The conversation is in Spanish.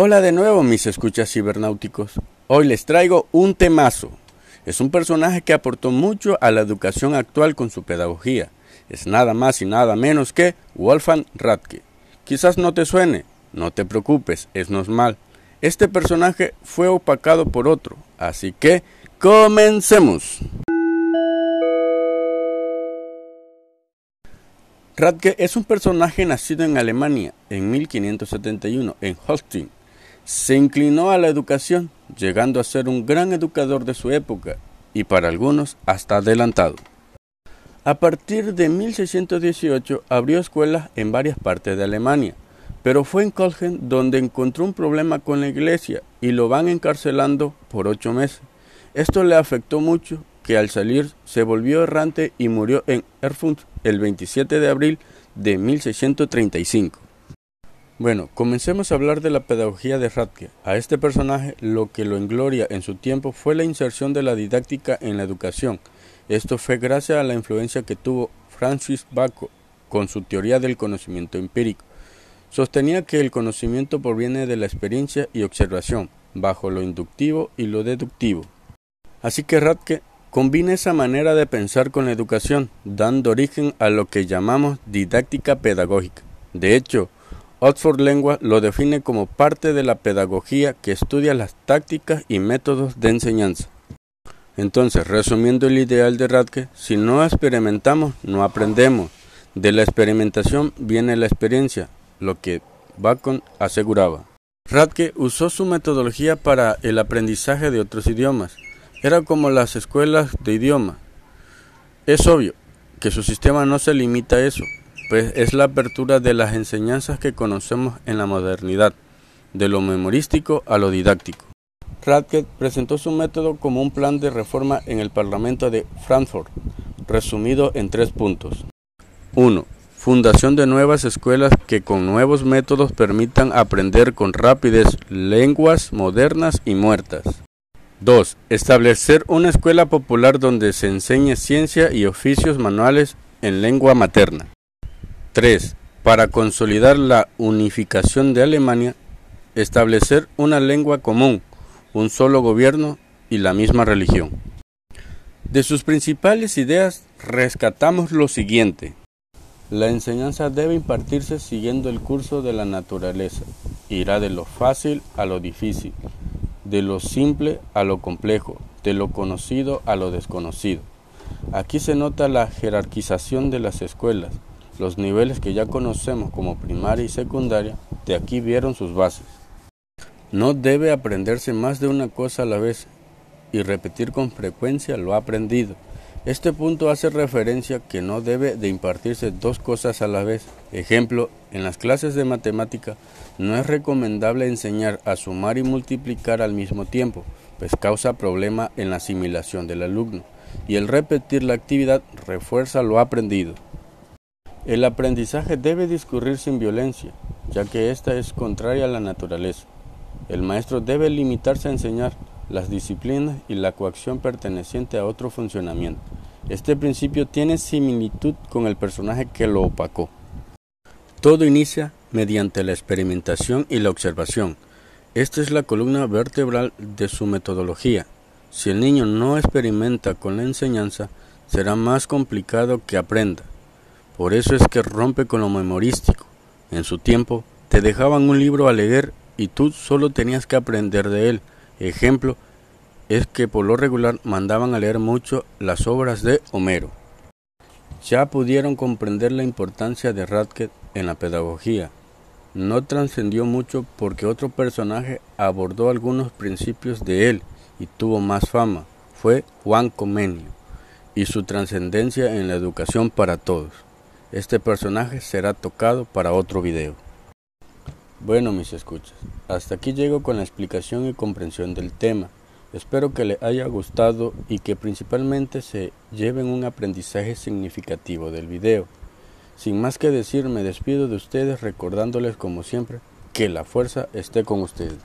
Hola de nuevo mis escuchas cibernáuticos. Hoy les traigo un temazo. Es un personaje que aportó mucho a la educación actual con su pedagogía. Es nada más y nada menos que Wolfgang Radke. Quizás no te suene, no te preocupes, es normal. Este personaje fue opacado por otro, así que comencemos. Radke es un personaje nacido en Alemania en 1571 en Holstein. Se inclinó a la educación, llegando a ser un gran educador de su época y para algunos hasta adelantado. A partir de 1618 abrió escuelas en varias partes de Alemania, pero fue en Köln donde encontró un problema con la iglesia y lo van encarcelando por ocho meses. Esto le afectó mucho que al salir se volvió errante y murió en Erfurt el 27 de abril de 1635. Bueno, comencemos a hablar de la pedagogía de Radke. A este personaje lo que lo engloria en su tiempo fue la inserción de la didáctica en la educación. Esto fue gracias a la influencia que tuvo Francis Bacon con su teoría del conocimiento empírico. Sostenía que el conocimiento proviene de la experiencia y observación, bajo lo inductivo y lo deductivo. Así que Radke Combina esa manera de pensar con la educación, dando origen a lo que llamamos didáctica pedagógica. De hecho, Oxford Lengua lo define como parte de la pedagogía que estudia las tácticas y métodos de enseñanza. Entonces, resumiendo el ideal de Radke, si no experimentamos, no aprendemos. De la experimentación viene la experiencia, lo que Bacon aseguraba. Radke usó su metodología para el aprendizaje de otros idiomas, era como las escuelas de idioma. Es obvio que su sistema no se limita a eso, pues es la apertura de las enseñanzas que conocemos en la modernidad, de lo memorístico a lo didáctico. Radke presentó su método como un plan de reforma en el Parlamento de Frankfurt, resumido en tres puntos. 1. Fundación de nuevas escuelas que con nuevos métodos permitan aprender con rapidez lenguas modernas y muertas. 2. Establecer una escuela popular donde se enseñe ciencia y oficios manuales en lengua materna. 3. Para consolidar la unificación de Alemania, establecer una lengua común, un solo gobierno y la misma religión. De sus principales ideas rescatamos lo siguiente. La enseñanza debe impartirse siguiendo el curso de la naturaleza. Irá de lo fácil a lo difícil, de lo simple a lo complejo, de lo conocido a lo desconocido. Aquí se nota la jerarquización de las escuelas. Los niveles que ya conocemos como primaria y secundaria, de aquí vieron sus bases. No debe aprenderse más de una cosa a la vez y repetir con frecuencia lo aprendido. Este punto hace referencia que no debe de impartirse dos cosas a la vez. Ejemplo, en las clases de matemática no es recomendable enseñar a sumar y multiplicar al mismo tiempo, pues causa problema en la asimilación del alumno, y el repetir la actividad refuerza lo aprendido. El aprendizaje debe discurrir sin violencia, ya que ésta es contraria a la naturaleza. El maestro debe limitarse a enseñar las disciplinas y la coacción perteneciente a otro funcionamiento. Este principio tiene similitud con el personaje que lo opacó. Todo inicia mediante la experimentación y la observación. Esta es la columna vertebral de su metodología. Si el niño no experimenta con la enseñanza, será más complicado que aprenda. Por eso es que rompe con lo memorístico. En su tiempo, te dejaban un libro a leer y tú solo tenías que aprender de él. Ejemplo es que por lo regular mandaban a leer mucho las obras de Homero. Ya pudieron comprender la importancia de Radke en la pedagogía. No trascendió mucho porque otro personaje abordó algunos principios de él y tuvo más fama. Fue Juan Comenio y su trascendencia en la educación para todos. Este personaje será tocado para otro video. Bueno, mis escuchas, hasta aquí llego con la explicación y comprensión del tema. Espero que les haya gustado y que principalmente se lleven un aprendizaje significativo del video. Sin más que decir, me despido de ustedes recordándoles como siempre que la fuerza esté con ustedes.